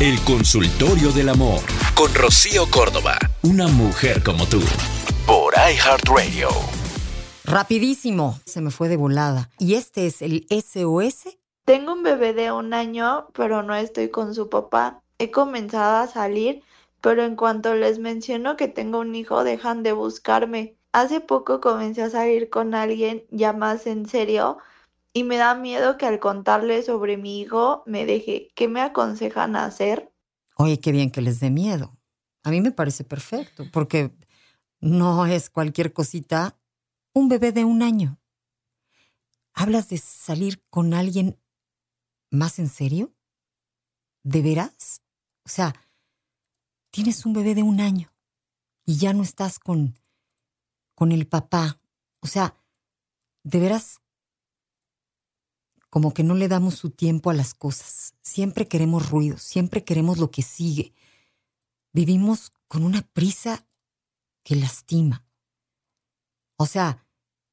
El consultorio del amor con Rocío Córdoba. Una mujer como tú. Por iHeartRadio. Rapidísimo. Se me fue de volada. ¿Y este es el SOS? Tengo un bebé de un año, pero no estoy con su papá. He comenzado a salir, pero en cuanto les menciono que tengo un hijo, dejan de buscarme. Hace poco comencé a salir con alguien ya más en serio y me da miedo que al contarle sobre mi hijo me deje. ¿Qué me aconsejan hacer? Oye, qué bien que les dé miedo. A mí me parece perfecto, porque no es cualquier cosita un bebé de un año. ¿Hablas de salir con alguien más en serio? ¿De veras? O sea, tienes un bebé de un año y ya no estás con, con el papá. O sea, ¿de veras como que no le damos su tiempo a las cosas. Siempre queremos ruido, siempre queremos lo que sigue. Vivimos con una prisa que lastima. O sea,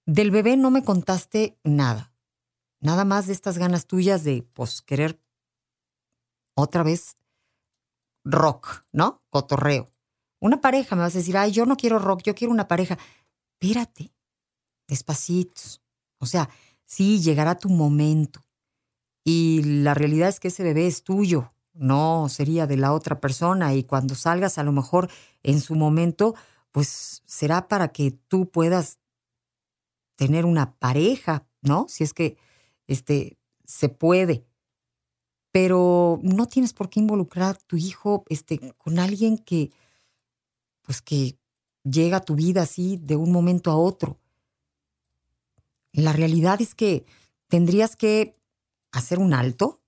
del bebé no me contaste nada. Nada más de estas ganas tuyas de, pues, querer otra vez rock, ¿no? Cotorreo. Una pareja, me vas a decir, ay, yo no quiero rock, yo quiero una pareja. Espérate, despacitos. O sea, sí, llegará tu momento. Y la realidad es que ese bebé es tuyo, no sería de la otra persona. Y cuando salgas, a lo mejor en su momento, pues será para que tú puedas tener una pareja, ¿no? Si es que este, se puede. Pero no tienes por qué involucrar a tu hijo este, con alguien que, pues que llega a tu vida así de un momento a otro. La realidad es que tendrías que hacer un alto,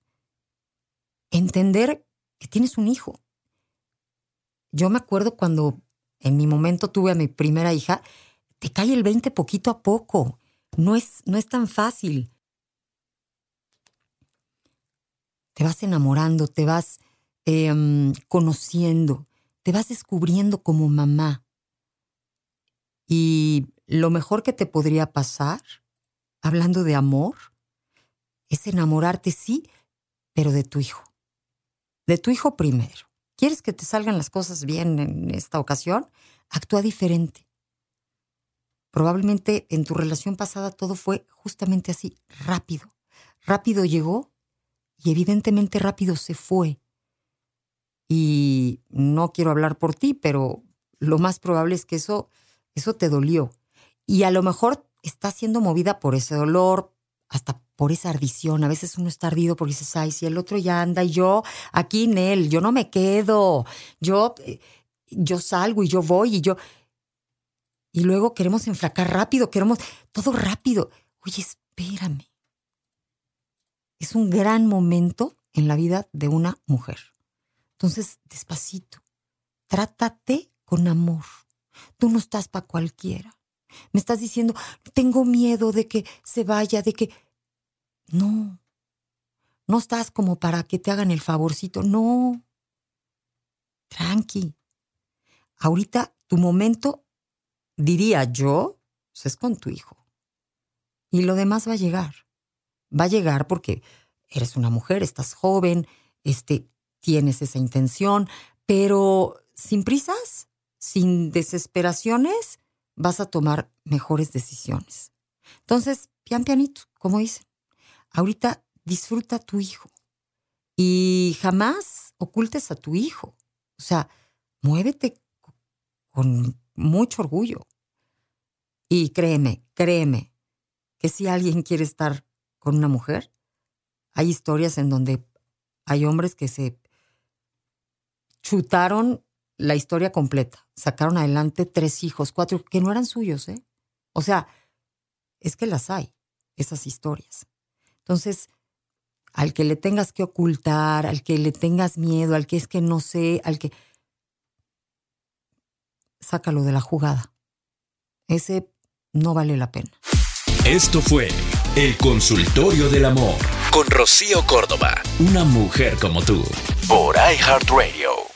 entender que tienes un hijo. Yo me acuerdo cuando en mi momento tuve a mi primera hija, te cae el 20 poquito a poco. No es, no es tan fácil. Te vas enamorando, te vas em, conociendo, te vas descubriendo como mamá. Y lo mejor que te podría pasar hablando de amor, es enamorarte, sí, pero de tu hijo. De tu hijo primero. ¿Quieres que te salgan las cosas bien en esta ocasión? Actúa diferente. Probablemente en tu relación pasada todo fue justamente así, rápido. Rápido llegó y evidentemente rápido se fue. Y no quiero hablar por ti, pero lo más probable es que eso, eso te dolió. Y a lo mejor está siendo movida por ese dolor, hasta por esa ardición. A veces uno está ardido porque dices, ay, si el otro ya anda y yo aquí en él, yo no me quedo, yo, eh, yo salgo y yo voy y yo... Y luego queremos enfracar rápido, queremos todo rápido. Oye, espérame. Es un gran momento en la vida de una mujer. Entonces, despacito, trátate con amor. Tú no estás para cualquiera. Me estás diciendo, tengo miedo de que se vaya, de que... No, no estás como para que te hagan el favorcito, no. Tranqui. Ahorita tu momento, diría yo, pues, es con tu hijo. Y lo demás va a llegar. Va a llegar porque eres una mujer, estás joven, este, tienes esa intención, pero sin prisas, sin desesperaciones, vas a tomar mejores decisiones. Entonces, pian pianito, como dicen. Ahorita disfruta a tu hijo y jamás ocultes a tu hijo. O sea, muévete con mucho orgullo. Y créeme, créeme, que si alguien quiere estar con una mujer, hay historias en donde hay hombres que se chutaron la historia completa. Sacaron adelante tres hijos, cuatro, que no eran suyos, ¿eh? O sea, es que las hay, esas historias. Entonces, al que le tengas que ocultar, al que le tengas miedo, al que es que no sé, al que... Sácalo de la jugada. Ese no vale la pena. Esto fue El Consultorio del Amor con Rocío Córdoba, una mujer como tú, por iHeartRadio.